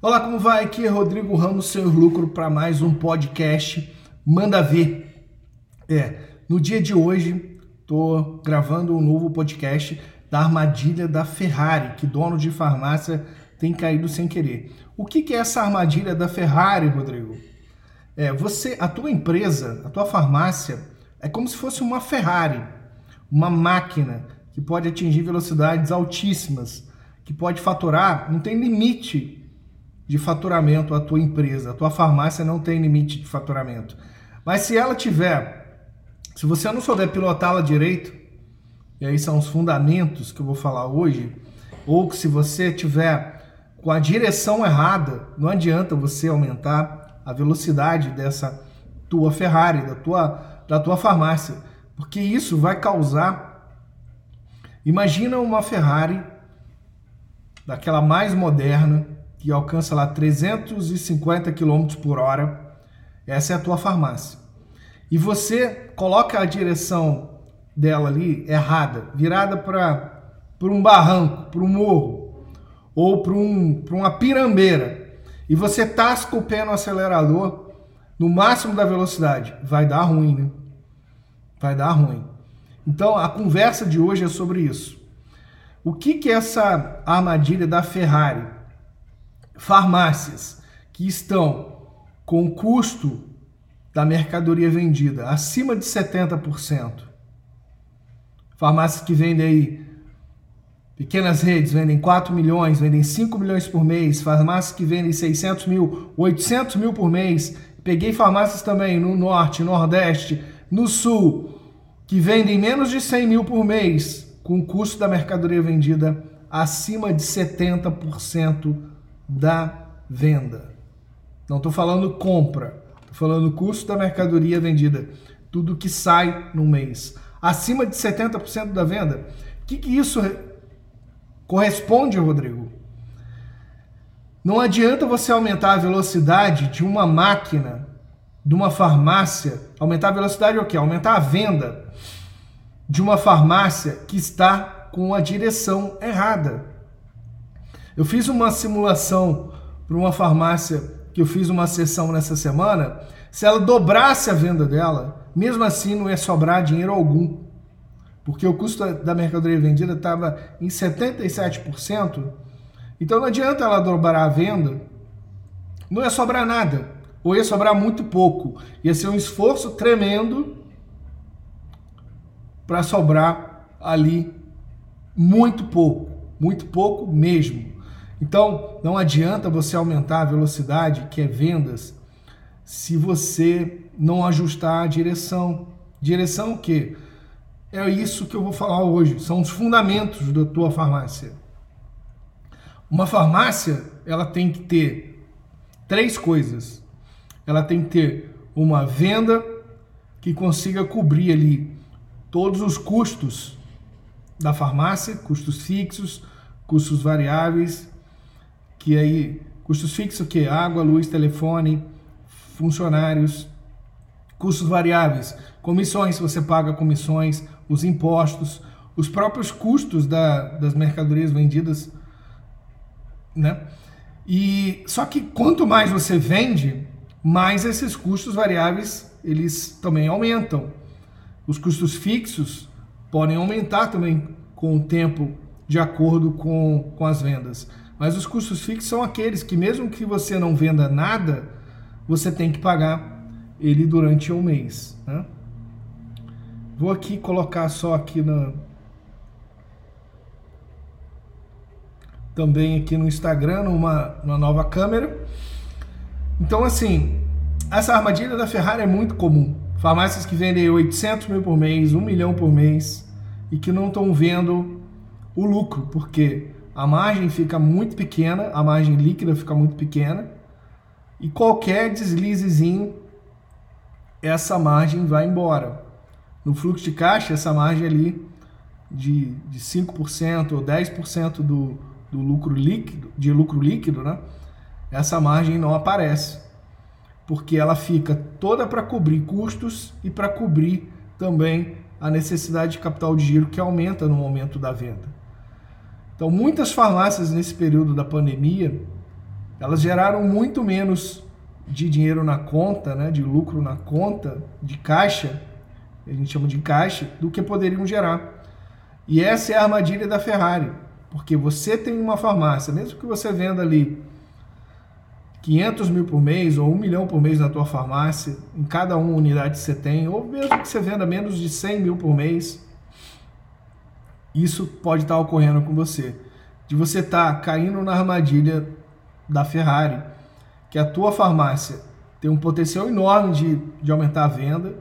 Olá, como vai? Aqui é Rodrigo Ramos, Senhor Lucro, para mais um podcast Manda Ver. É, no dia de hoje, estou gravando um novo podcast da armadilha da Ferrari, que dono de farmácia tem caído sem querer. O que, que é essa armadilha da Ferrari, Rodrigo? É, você, a tua empresa, a tua farmácia, é como se fosse uma Ferrari, uma máquina que pode atingir velocidades altíssimas, que pode faturar, não tem limite de faturamento a tua empresa. A tua farmácia não tem limite de faturamento. Mas se ela tiver, se você não souber pilotá-la direito, e aí são os fundamentos que eu vou falar hoje, ou que se você tiver com a direção errada, não adianta você aumentar a velocidade dessa tua Ferrari, da tua, da tua farmácia, porque isso vai causar. Imagina uma Ferrari daquela mais moderna, que alcança lá 350 km por hora, essa é a tua farmácia. E você coloca a direção dela ali errada, virada para um barranco, para um morro, ou para um, uma pirambeira, e você tasca o pé no acelerador no máximo da velocidade, vai dar ruim, né? Vai dar ruim. Então a conversa de hoje é sobre isso. O que, que essa armadilha da Ferrari? Farmácias que estão com custo da mercadoria vendida acima de 70%. Farmácias que vendem aí, pequenas redes, vendem 4 milhões, vendem 5 milhões por mês. Farmácias que vendem 600 mil, 800 mil por mês. Peguei farmácias também no norte, nordeste, no sul, que vendem menos de 100 mil por mês, com custo da mercadoria vendida acima de 70% da venda. Não estou falando compra, estou falando custo da mercadoria vendida. Tudo que sai no mês. Acima de 70% da venda. O que, que isso corresponde, Rodrigo? Não adianta você aumentar a velocidade de uma máquina, de uma farmácia. Aumentar a velocidade é o quê? Aumentar a venda de uma farmácia que está com a direção errada. Eu fiz uma simulação para uma farmácia que eu fiz uma sessão nessa semana. Se ela dobrasse a venda dela, mesmo assim não ia sobrar dinheiro algum. Porque o custo da mercadoria vendida estava em 77%. Então não adianta ela dobrar a venda, não ia sobrar nada. Ou ia sobrar muito pouco. Ia ser um esforço tremendo para sobrar ali muito pouco. Muito pouco mesmo. Então, não adianta você aumentar a velocidade, que é vendas, se você não ajustar a direção. Direção o quê? É isso que eu vou falar hoje, são os fundamentos da tua farmácia. Uma farmácia, ela tem que ter três coisas. Ela tem que ter uma venda que consiga cobrir ali todos os custos da farmácia, custos fixos, custos variáveis que aí custos fixos que água, luz, telefone, funcionários, custos variáveis, comissões, você paga comissões, os impostos, os próprios custos da, das mercadorias vendidas, né? E só que quanto mais você vende, mais esses custos variáveis eles também aumentam. Os custos fixos podem aumentar também com o tempo de acordo com, com as vendas. Mas os custos fixos são aqueles que, mesmo que você não venda nada, você tem que pagar ele durante um mês. Né? Vou aqui colocar só aqui na. Também aqui no Instagram, numa, numa nova câmera. Então, assim, essa armadilha da Ferrari é muito comum. Farmácias que vendem 800 mil por mês, 1 milhão por mês e que não estão vendo o lucro, porque a margem fica muito pequena, a margem líquida fica muito pequena, e qualquer deslizezinho, essa margem vai embora. No fluxo de caixa, essa margem ali de, de 5% ou 10% do, do lucro líquido, de lucro líquido, né? essa margem não aparece, porque ela fica toda para cobrir custos e para cobrir também a necessidade de capital de giro que aumenta no momento da venda. Então, muitas farmácias nesse período da pandemia elas geraram muito menos de dinheiro na conta, né, de lucro na conta, de caixa, a gente chama de caixa, do que poderiam gerar. E essa é a armadilha da Ferrari, porque você tem uma farmácia, mesmo que você venda ali 500 mil por mês ou 1 milhão por mês na tua farmácia, em cada uma unidade que você tem, ou mesmo que você venda menos de 100 mil por mês, isso pode estar ocorrendo com você. De você estar tá caindo na armadilha da Ferrari, que a tua farmácia tem um potencial enorme de, de aumentar a venda,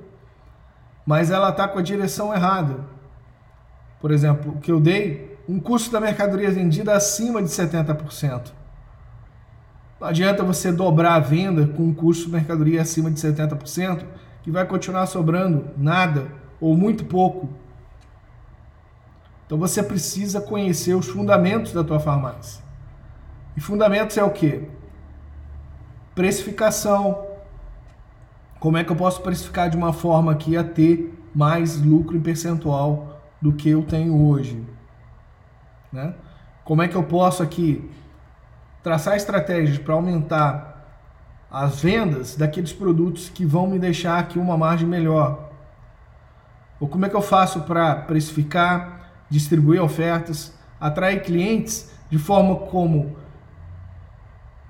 mas ela está com a direção errada. Por exemplo, o que eu dei, um custo da mercadoria vendida acima de 70%. Não adianta você dobrar a venda com um custo de mercadoria acima de 70%, que vai continuar sobrando nada ou muito pouco. Então você precisa conhecer os fundamentos da tua farmácia. E fundamentos é o quê? Precificação. Como é que eu posso precificar de uma forma que ia ter mais lucro em percentual do que eu tenho hoje? Né? Como é que eu posso aqui traçar estratégias para aumentar as vendas daqueles produtos que vão me deixar aqui uma margem melhor? Ou como é que eu faço para precificar, distribuir ofertas, atrair clientes de forma como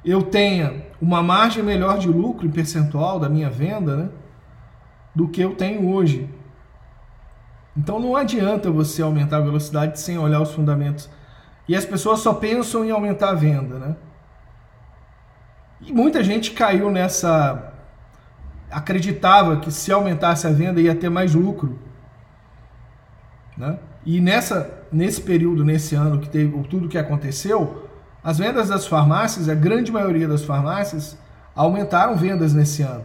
eu tenha uma margem melhor de lucro em percentual da minha venda, né, do que eu tenho hoje. Então não adianta você aumentar a velocidade sem olhar os fundamentos. E as pessoas só pensam em aumentar a venda, né? E muita gente caiu nessa acreditava que se aumentasse a venda ia ter mais lucro, né? E nessa nesse período, nesse ano que teve tudo que aconteceu, as vendas das farmácias, a grande maioria das farmácias, aumentaram vendas nesse ano.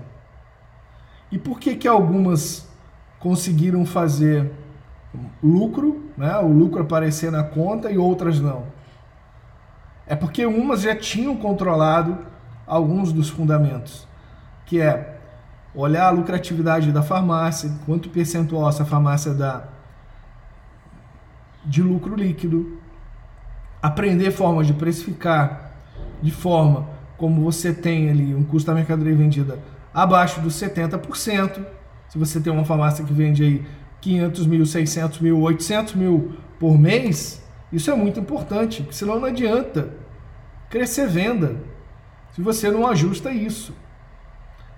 E por que que algumas conseguiram fazer lucro, né, o lucro aparecer na conta e outras não? É porque umas já tinham controlado alguns dos fundamentos, que é olhar a lucratividade da farmácia, quanto percentual essa farmácia dá de lucro líquido, aprender formas de precificar de forma como você tem ali um custo da mercadoria vendida abaixo dos 70%. Se você tem uma farmácia que vende aí 500 mil, 600 mil, 800 mil por mês, isso é muito importante, porque senão não adianta crescer venda se você não ajusta isso.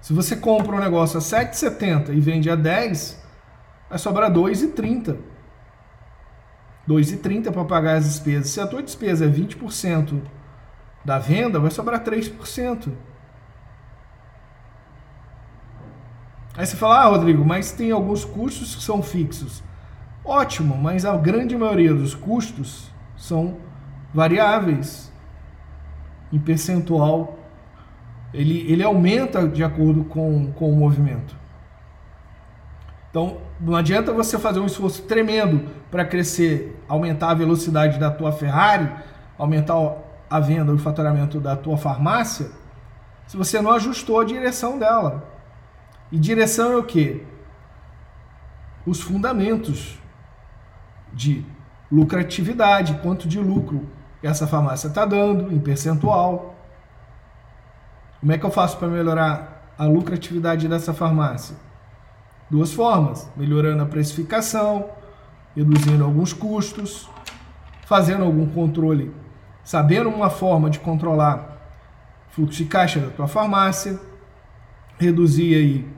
Se você compra um negócio a 7,70 e vende a 10, vai sobrar 2,30. 2,30 para pagar as despesas. Se a tua despesa é 20% da venda, vai sobrar 3%. Aí você fala, ah, Rodrigo, mas tem alguns custos que são fixos. Ótimo, mas a grande maioria dos custos são variáveis em percentual. Ele, ele aumenta de acordo com, com o movimento. Então, não adianta você fazer um esforço tremendo para crescer, aumentar a velocidade da tua Ferrari, aumentar a venda, o faturamento da tua farmácia, se você não ajustou a direção dela. E direção é o quê? Os fundamentos de lucratividade, quanto de lucro essa farmácia está dando em percentual. Como é que eu faço para melhorar a lucratividade dessa farmácia? Duas formas: melhorando a precificação, reduzindo alguns custos, fazendo algum controle, sabendo uma forma de controlar fluxo de caixa da tua farmácia, reduzir aí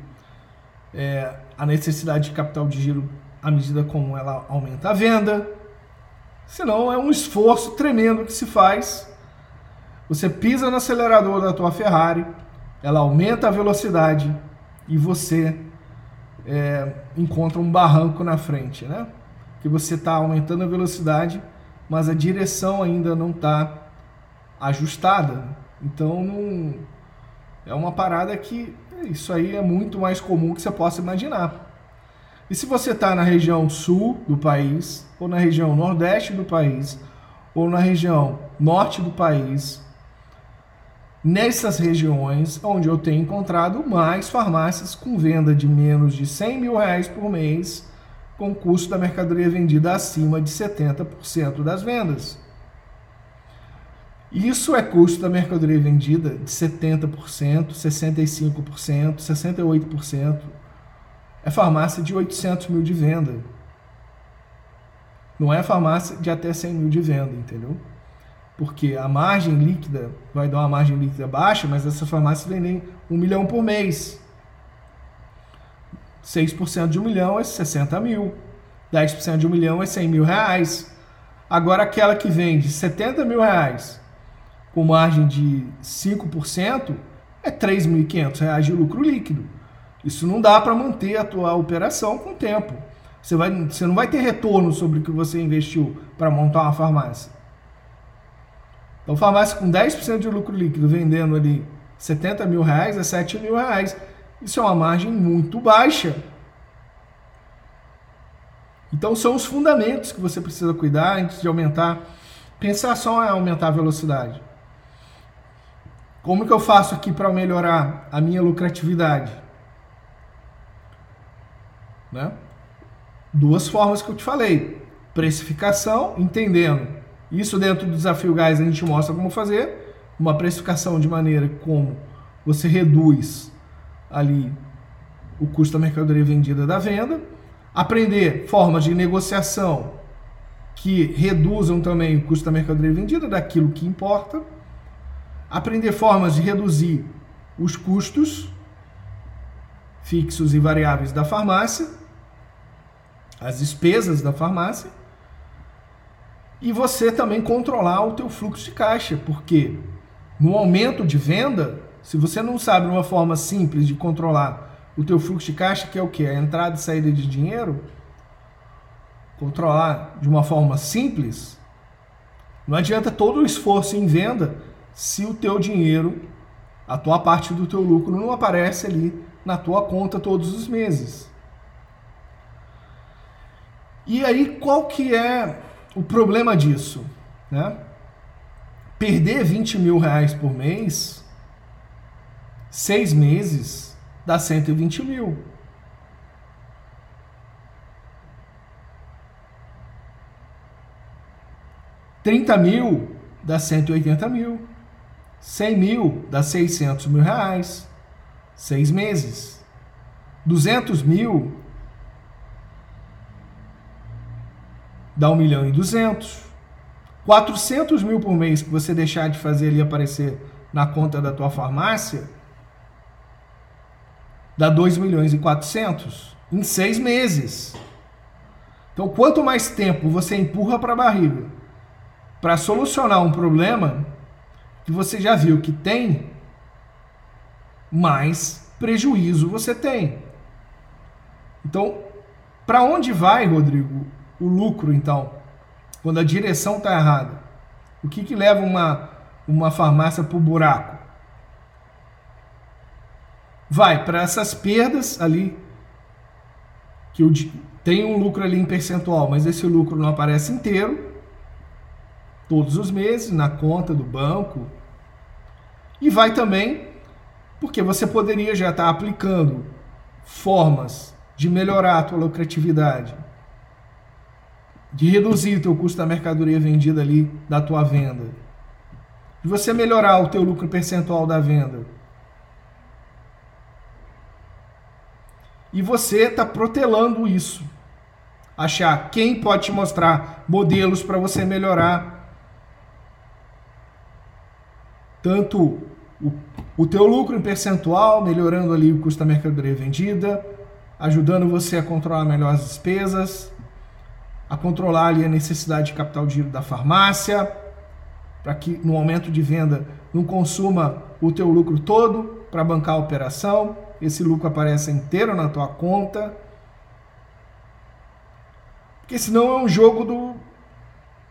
é, a necessidade de capital de giro à medida como ela aumenta a venda. Senão é um esforço tremendo que se faz. Você pisa no acelerador da tua Ferrari, ela aumenta a velocidade e você é, encontra um barranco na frente, né? Que você está aumentando a velocidade, mas a direção ainda não está ajustada. Então não é uma parada que isso aí é muito mais comum que você possa imaginar. E se você está na região sul do país, ou na região nordeste do país, ou na região norte do país, nessas regiões onde eu tenho encontrado mais farmácias com venda de menos de 100 mil reais por mês, com custo da mercadoria vendida acima de 70% das vendas. Isso é custo da mercadoria vendida de 70%, 65%, 68%. É farmácia de 800 mil de venda. Não é farmácia de até 100 mil de venda, entendeu? Porque a margem líquida vai dar uma margem líquida baixa, mas essas farmácias vendem um milhão por mês. 6% de um milhão é 60 mil. 10% de um milhão é 100 mil reais. Agora, aquela que vende 70 mil reais com margem de 5% é 3.500 reais de lucro líquido. Isso não dá para manter a tua operação com o tempo. Você, vai, você não vai ter retorno sobre o que você investiu para montar uma farmácia. Então, farmácia com 10% de lucro líquido vendendo ali 70 mil reais é 7 mil reais. Isso é uma margem muito baixa. Então, são os fundamentos que você precisa cuidar antes de aumentar. Pensar só em aumentar a velocidade. Como que eu faço aqui para melhorar a minha lucratividade? Né? Duas formas que eu te falei. Precificação, entendendo. Isso dentro do desafio gás a gente mostra como fazer. Uma precificação de maneira como você reduz ali o custo da mercadoria vendida da venda. Aprender formas de negociação que reduzam também o custo da mercadoria vendida daquilo que importa aprender formas de reduzir os custos fixos e variáveis da farmácia, as despesas da farmácia, e você também controlar o teu fluxo de caixa, porque no aumento de venda, se você não sabe uma forma simples de controlar o teu fluxo de caixa, que é o que? A entrada e saída de dinheiro, controlar de uma forma simples, não adianta todo o esforço em venda se o teu dinheiro, a tua parte do teu lucro não aparece ali na tua conta todos os meses. E aí qual que é o problema disso? Né? Perder 20 mil reais por mês, seis meses, dá 120 mil. Trinta mil dá 180 mil. 100 mil dá 600 mil reais. Seis meses. 200 mil dá 1 milhão e 200. 400 mil por mês que você deixar de fazer ali aparecer na conta da tua farmácia dá 2 milhões e 400 em seis meses. Então, quanto mais tempo você empurra para a barriga para solucionar um problema, que você já viu que tem, mais prejuízo você tem. Então, para onde vai, Rodrigo, o lucro então? Quando a direção está errada? O que, que leva uma, uma farmácia para o buraco? Vai para essas perdas ali, que eu, tem um lucro ali em percentual, mas esse lucro não aparece inteiro, todos os meses, na conta do banco, e vai também porque você poderia já estar aplicando formas de melhorar a tua lucratividade, de reduzir o teu custo da mercadoria vendida ali da tua venda, de você melhorar o teu lucro percentual da venda. E você está protelando isso. Achar quem pode te mostrar modelos para você melhorar tanto o, o teu lucro em percentual, melhorando ali o custo da mercadoria vendida, ajudando você a controlar melhor as despesas, a controlar ali a necessidade de capital de giro da farmácia, para que no aumento de venda não consuma o teu lucro todo para bancar a operação, esse lucro apareça inteiro na tua conta. Porque senão é um jogo do,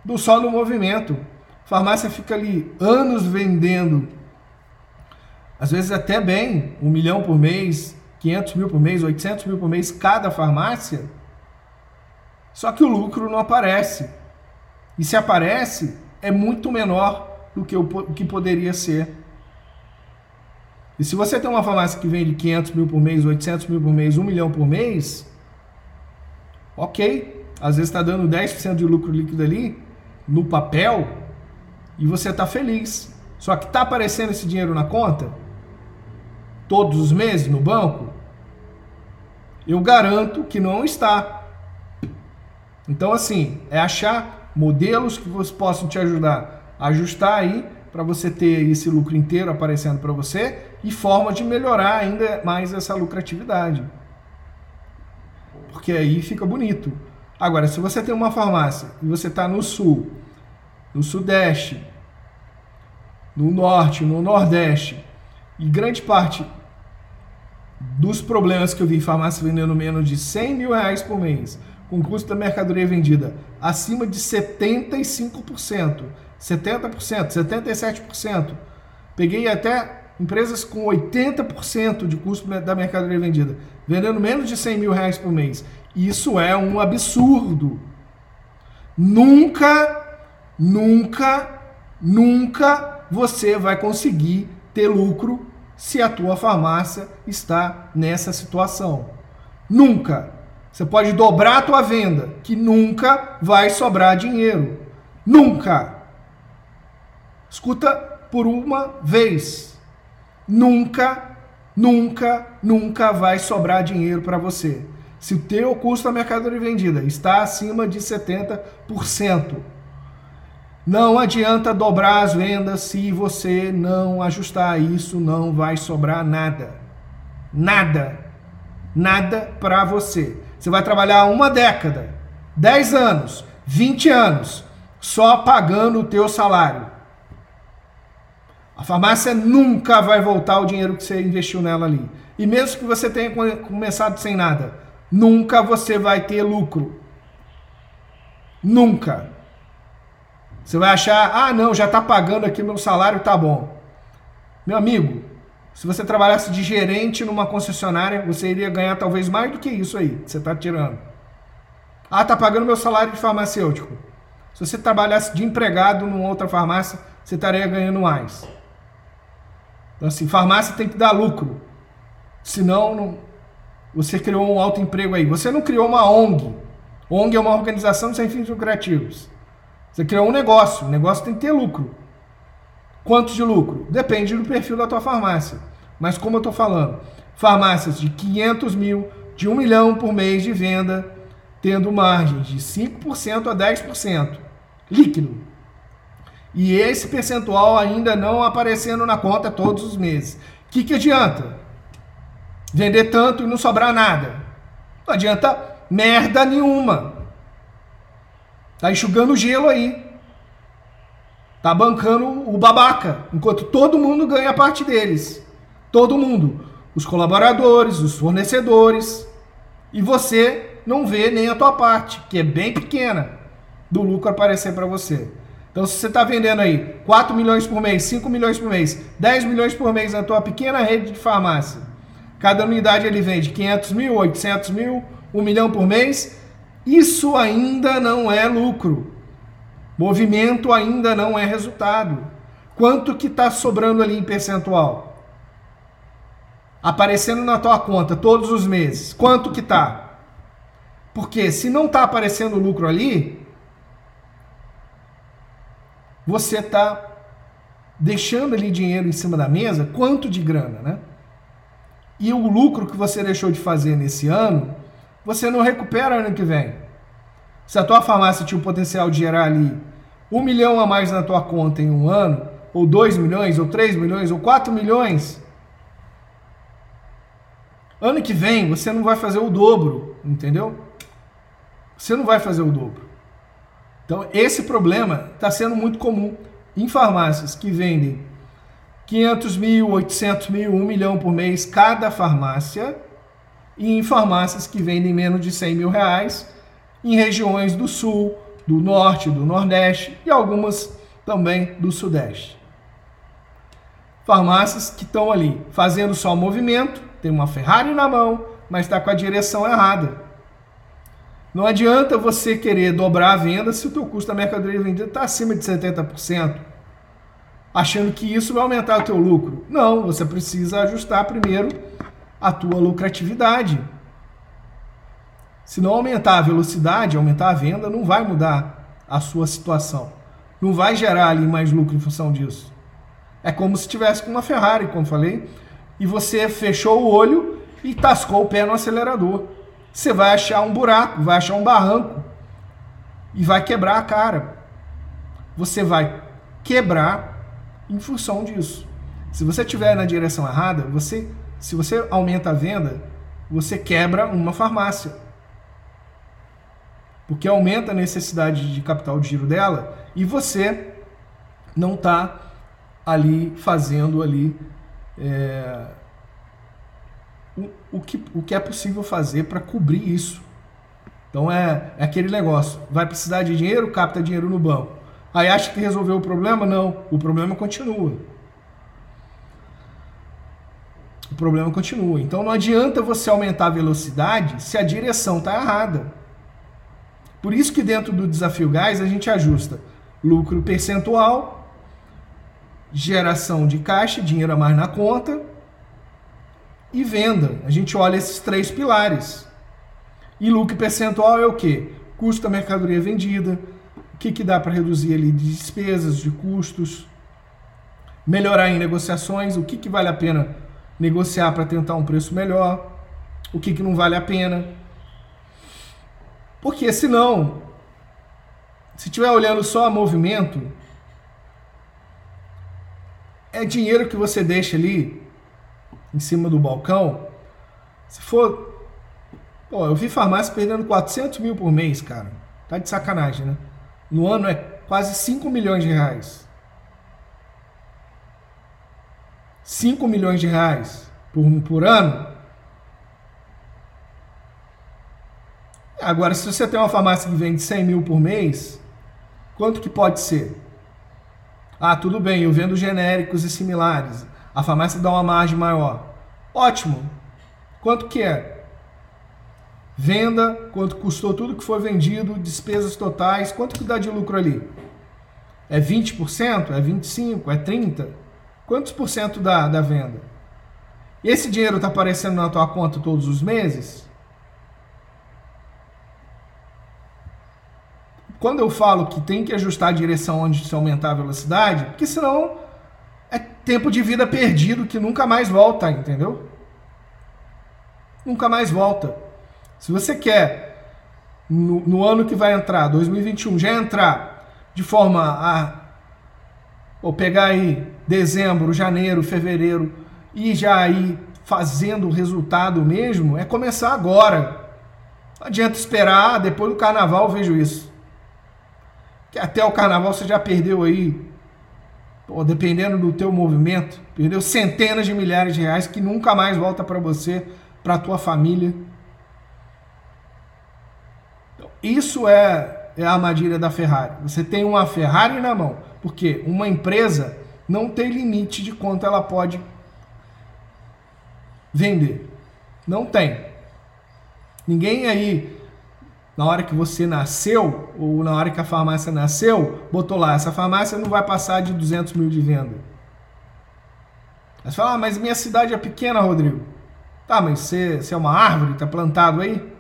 do só no movimento farmácia fica ali anos vendendo, às vezes até bem, um milhão por mês, 500 mil por mês, 800 mil por mês, cada farmácia. Só que o lucro não aparece. E se aparece, é muito menor do que o que poderia ser. E se você tem uma farmácia que vende 500 mil por mês, 800 mil por mês, 1 milhão por mês, ok. Às vezes está dando 10% de lucro líquido ali, no papel, e você está feliz. Só que está aparecendo esse dinheiro na conta todos os meses no banco? Eu garanto que não está. Então, assim, é achar modelos que possam te ajudar a ajustar aí para você ter esse lucro inteiro aparecendo para você e forma de melhorar ainda mais essa lucratividade. Porque aí fica bonito. Agora, se você tem uma farmácia e você está no sul, no sudeste, no norte, no nordeste, e grande parte dos problemas que eu vi em farmácia vendendo menos de 100 mil reais por mês, com custo da mercadoria vendida acima de 75%, 70%, 77%. Peguei até empresas com 80% de custo da mercadoria vendida, vendendo menos de 100 mil reais por mês. Isso é um absurdo. Nunca, nunca, nunca você vai conseguir ter lucro se a tua farmácia está nessa situação. Nunca. Você pode dobrar a tua venda, que nunca vai sobrar dinheiro. Nunca. Escuta por uma vez. Nunca, nunca, nunca vai sobrar dinheiro para você. Se o teu custo da mercadoria vendida está acima de 70%, não adianta dobrar as vendas se você não ajustar isso, não vai sobrar nada. Nada. Nada para você. Você vai trabalhar uma década, 10 anos, 20 anos, só pagando o teu salário. A farmácia nunca vai voltar o dinheiro que você investiu nela ali. E mesmo que você tenha começado sem nada, nunca você vai ter lucro. Nunca. Você vai achar, ah, não, já está pagando aqui meu salário, tá bom. Meu amigo, se você trabalhasse de gerente numa concessionária, você iria ganhar talvez mais do que isso aí que você está tirando. Ah, tá pagando meu salário de farmacêutico. Se você trabalhasse de empregado numa outra farmácia, você estaria ganhando mais. Então, assim, farmácia tem que dar lucro. Senão, não... você criou um alto emprego aí. Você não criou uma ONG. ONG é uma organização sem fins lucrativos. Você criou um negócio, o negócio tem que ter lucro. Quanto de lucro? Depende do perfil da tua farmácia. Mas como eu estou falando, farmácias de 500 mil, de 1 milhão por mês de venda, tendo margens de 5% a 10% líquido. E esse percentual ainda não aparecendo na conta todos os meses. O que, que adianta? Vender tanto e não sobrar nada. Não adianta merda nenhuma. Tá enxugando gelo aí. Tá bancando o babaca, enquanto todo mundo ganha a parte deles. Todo mundo. Os colaboradores, os fornecedores. E você não vê nem a tua parte, que é bem pequena, do lucro aparecer para você. Então, se você está vendendo aí 4 milhões por mês, 5 milhões por mês, 10 milhões por mês na tua pequena rede de farmácia, cada unidade ele vende 500 mil, 800 mil, 1 milhão por mês, isso ainda não é lucro. Movimento ainda não é resultado. Quanto que está sobrando ali em percentual? Aparecendo na tua conta todos os meses. Quanto que está? Porque se não está aparecendo lucro ali, você está deixando ali dinheiro em cima da mesa, quanto de grana, né? E o lucro que você deixou de fazer nesse ano você não recupera ano que vem. Se a tua farmácia tinha o potencial de gerar ali um milhão a mais na tua conta em um ano, ou dois milhões, ou três milhões, ou quatro milhões, ano que vem você não vai fazer o dobro, entendeu? Você não vai fazer o dobro. Então, esse problema está sendo muito comum em farmácias que vendem 500 mil, 800 mil, 1 milhão por mês cada farmácia e em farmácias que vendem menos de 100 mil reais, em regiões do sul, do norte, do nordeste e algumas também do sudeste. Farmácias que estão ali fazendo só movimento, tem uma Ferrari na mão, mas está com a direção errada. Não adianta você querer dobrar a venda se o teu custo da mercadoria vendida está acima de 70%, achando que isso vai aumentar o teu lucro. Não, você precisa ajustar primeiro a tua lucratividade. Se não aumentar a velocidade, aumentar a venda, não vai mudar a sua situação. Não vai gerar ali mais lucro em função disso. É como se tivesse com uma Ferrari, como falei, e você fechou o olho e tascou o pé no acelerador. Você vai achar um buraco, vai achar um barranco e vai quebrar a cara. Você vai quebrar em função disso. Se você estiver na direção errada, você, se você aumenta a venda, você quebra uma farmácia. Porque aumenta a necessidade de capital de giro dela e você não está ali fazendo ali é, o, o, que, o que é possível fazer para cobrir isso. Então é, é aquele negócio, vai precisar de dinheiro, capta dinheiro no banco. Aí acha que resolveu o problema? Não, o problema continua. O problema continua. Então não adianta você aumentar a velocidade se a direção está errada. Por isso que dentro do desafio gás a gente ajusta lucro percentual, geração de caixa, dinheiro a mais na conta e venda. A gente olha esses três pilares. E lucro percentual é o que? Custo da mercadoria vendida, o que, que dá para reduzir ali de despesas, de custos, melhorar em negociações, o que, que vale a pena negociar para tentar um preço melhor, o que, que não vale a pena. Porque senão, se estiver olhando só a movimento, é dinheiro que você deixa ali em cima do balcão. Se for. Pô, eu vi farmácia perdendo 400 mil por mês, cara. Tá de sacanagem, né? No ano é quase 5 milhões de reais. 5 milhões de reais por, por ano. Agora, se você tem uma farmácia que vende 100 mil por mês, quanto que pode ser? Ah, tudo bem, eu vendo genéricos e similares. A farmácia dá uma margem maior. Ótimo. Quanto que é? Venda, quanto custou tudo que foi vendido, despesas totais, quanto que dá de lucro ali? É 20%? É 25%? É 30%? Quantos por cento da, da venda? Esse dinheiro está aparecendo na tua conta todos os meses? Quando eu falo que tem que ajustar a direção onde se aumentar a velocidade, porque senão é tempo de vida perdido que nunca mais volta, entendeu? Nunca mais volta. Se você quer, no, no ano que vai entrar, 2021, já entrar de forma a ou pegar aí dezembro, janeiro, fevereiro e já ir fazendo o resultado mesmo, é começar agora. Não adianta esperar, depois do carnaval vejo isso. Que até o carnaval você já perdeu aí pô, dependendo do teu movimento, perdeu centenas de milhares de reais que nunca mais volta para você, para tua família. Então, isso é, é a armadilha da Ferrari. Você tem uma Ferrari na mão, porque uma empresa não tem limite de quanto ela pode vender. Não tem. Ninguém aí na hora que você nasceu, ou na hora que a farmácia nasceu, botou lá, essa farmácia não vai passar de 200 mil de venda. Aí você fala, ah, mas minha cidade é pequena, Rodrigo. Tá, mas você, você é uma árvore, tá plantado aí?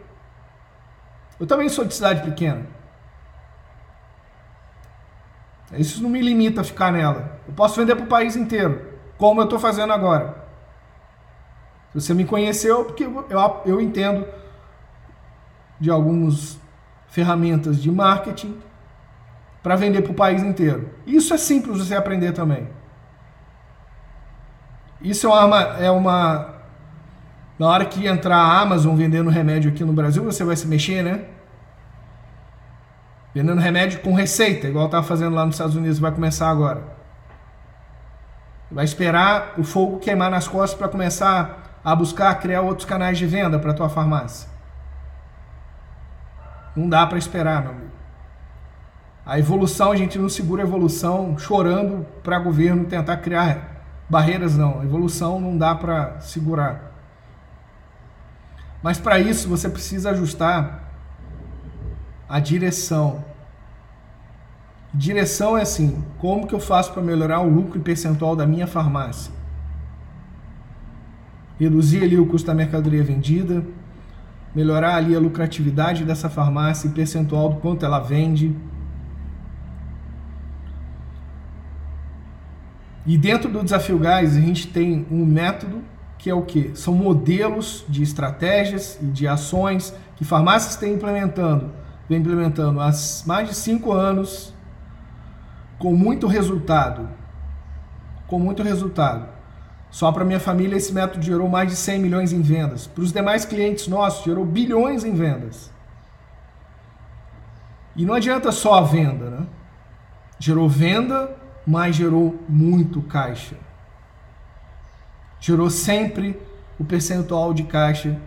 Eu também sou de cidade pequena. Isso não me limita a ficar nela. Eu posso vender para o país inteiro, como eu estou fazendo agora. Se você me conheceu, porque eu, eu entendo de algumas ferramentas de marketing para vender para o país inteiro. Isso é simples você aprender também. Isso é uma, é uma. Na hora que entrar a Amazon vendendo remédio aqui no Brasil, você vai se mexer, né? Vendendo remédio com receita, igual estava fazendo lá nos Estados Unidos, vai começar agora. Vai esperar o fogo queimar nas costas para começar a buscar criar outros canais de venda para tua farmácia. Não dá para esperar, meu amigo. A evolução, a gente não segura a evolução chorando para governo tentar criar barreiras, não. A evolução não dá para segurar. Mas para isso você precisa ajustar a direção. Direção é assim: como que eu faço para melhorar o lucro percentual da minha farmácia? Reduzir ali o custo da mercadoria vendida, melhorar ali a lucratividade dessa farmácia e percentual do quanto ela vende. E dentro do Desafio Gás, a gente tem um método que é o que? São modelos de estratégias e de ações que farmácias têm implementando, vem implementando há mais de cinco anos, com muito resultado. Com muito resultado. Só para minha família, esse método gerou mais de 100 milhões em vendas. Para os demais clientes nossos, gerou bilhões em vendas. E não adianta só a venda, né? Gerou venda, mas gerou muito caixa gerou sempre o percentual de caixa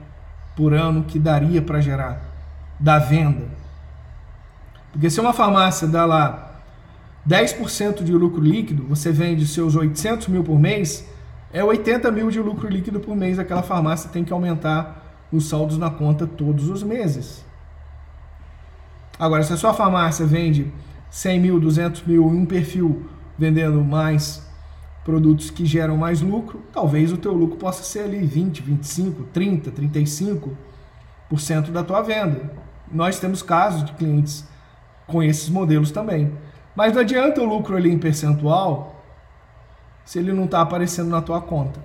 por ano que daria para gerar da venda. Porque se uma farmácia dá lá 10% de lucro líquido, você vende seus 800 mil por mês, é 80 mil de lucro líquido por mês. Aquela farmácia tem que aumentar os saldos na conta todos os meses. Agora, se a sua farmácia vende 100 mil, 200 mil em um perfil vendendo mais produtos que geram mais lucro, talvez o teu lucro possa ser ali 20, 25, 30, 35% da tua venda. Nós temos casos de clientes com esses modelos também. Mas não adianta o lucro ali em percentual se ele não está aparecendo na tua conta.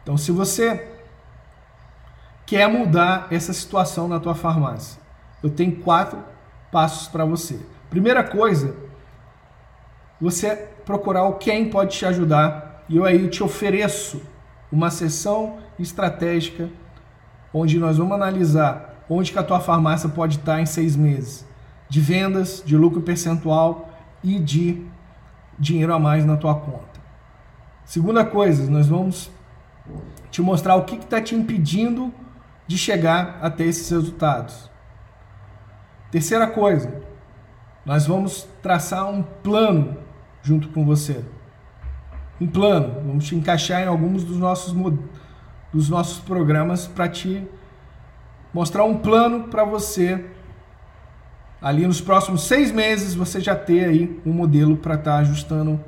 Então, se você quer mudar essa situação na tua farmácia, eu tenho quatro passos para você. Primeira coisa, você procurar o quem pode te ajudar e eu aí te ofereço uma sessão estratégica onde nós vamos analisar onde que a tua farmácia pode estar em seis meses de vendas, de lucro percentual e de dinheiro a mais na tua conta. Segunda coisa, nós vamos te mostrar o que está te impedindo de chegar até esses resultados. Terceira coisa, nós vamos traçar um plano junto com você. Um plano, vamos te encaixar em alguns dos nossos, dos nossos programas para te mostrar um plano para você. Ali nos próximos seis meses você já ter aí um modelo para estar tá ajustando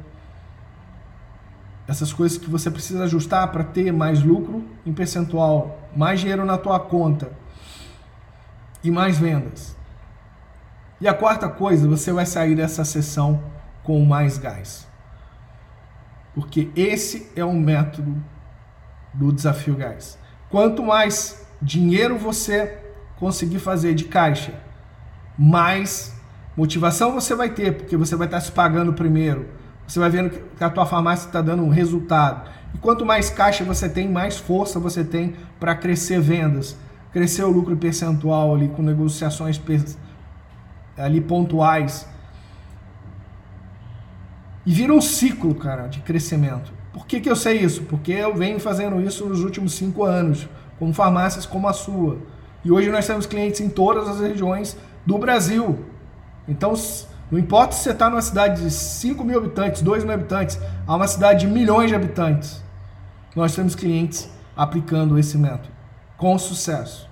essas coisas que você precisa ajustar para ter mais lucro em percentual, mais dinheiro na tua conta e mais vendas. E a quarta coisa, você vai sair dessa sessão com mais gás. Porque esse é o método do desafio gás. Quanto mais dinheiro você conseguir fazer de caixa, mais motivação você vai ter, porque você vai estar se pagando primeiro. Você vai vendo que a tua farmácia está dando um resultado. E quanto mais caixa você tem, mais força você tem para crescer vendas, crescer o lucro percentual ali com negociações ali pontuais e vira um ciclo, cara, de crescimento. Por que, que eu sei isso? Porque eu venho fazendo isso nos últimos cinco anos, com farmácias como a sua. E hoje nós temos clientes em todas as regiões do Brasil. Então, não importa se você está numa cidade de 5 mil habitantes, 2 mil habitantes, há uma cidade de milhões de habitantes. Nós temos clientes aplicando esse método com sucesso.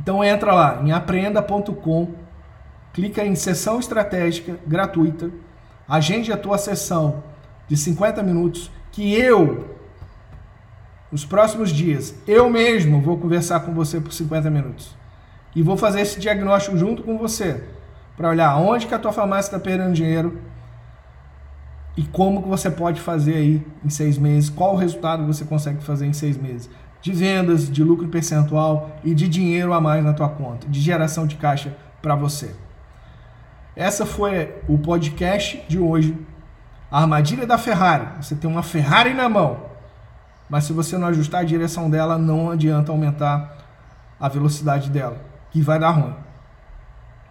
Então entra lá em aprenda.com, clica em sessão estratégica gratuita Agende a tua sessão de 50 minutos que eu, nos próximos dias, eu mesmo vou conversar com você por 50 minutos. E vou fazer esse diagnóstico junto com você, para olhar onde que a tua farmácia está perdendo dinheiro e como que você pode fazer aí em seis meses, qual o resultado você consegue fazer em seis meses. De vendas, de lucro percentual e de dinheiro a mais na tua conta, de geração de caixa para você. Essa foi o podcast de hoje. A armadilha da Ferrari. Você tem uma Ferrari na mão, mas se você não ajustar a direção dela, não adianta aumentar a velocidade dela, que vai dar ruim.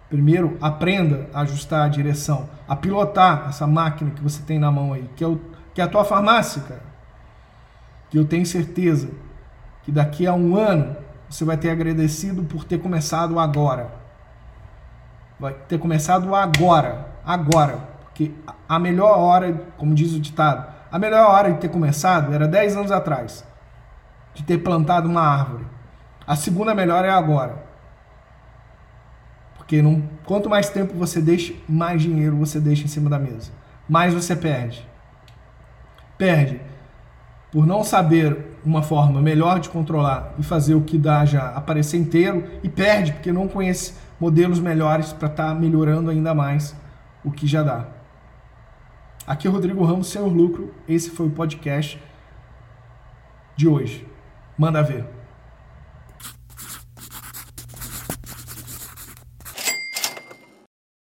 Primeiro, aprenda a ajustar a direção, a pilotar essa máquina que você tem na mão aí, que é, o, que é a tua farmácia, cara. Que eu tenho certeza que daqui a um ano você vai ter agradecido por ter começado agora vai ter começado agora, agora, porque a melhor hora, como diz o ditado, a melhor hora de ter começado era 10 anos atrás, de ter plantado uma árvore. A segunda melhor é agora. Porque não, quanto mais tempo você deixa, mais dinheiro você deixa em cima da mesa. Mais você perde. Perde por não saber uma forma melhor de controlar e fazer o que dá já aparecer inteiro e perde porque não conhece modelos melhores para estar tá melhorando ainda mais o que já dá. Aqui é Rodrigo Ramos, Senhor Lucro. Esse foi o podcast de hoje. Manda ver.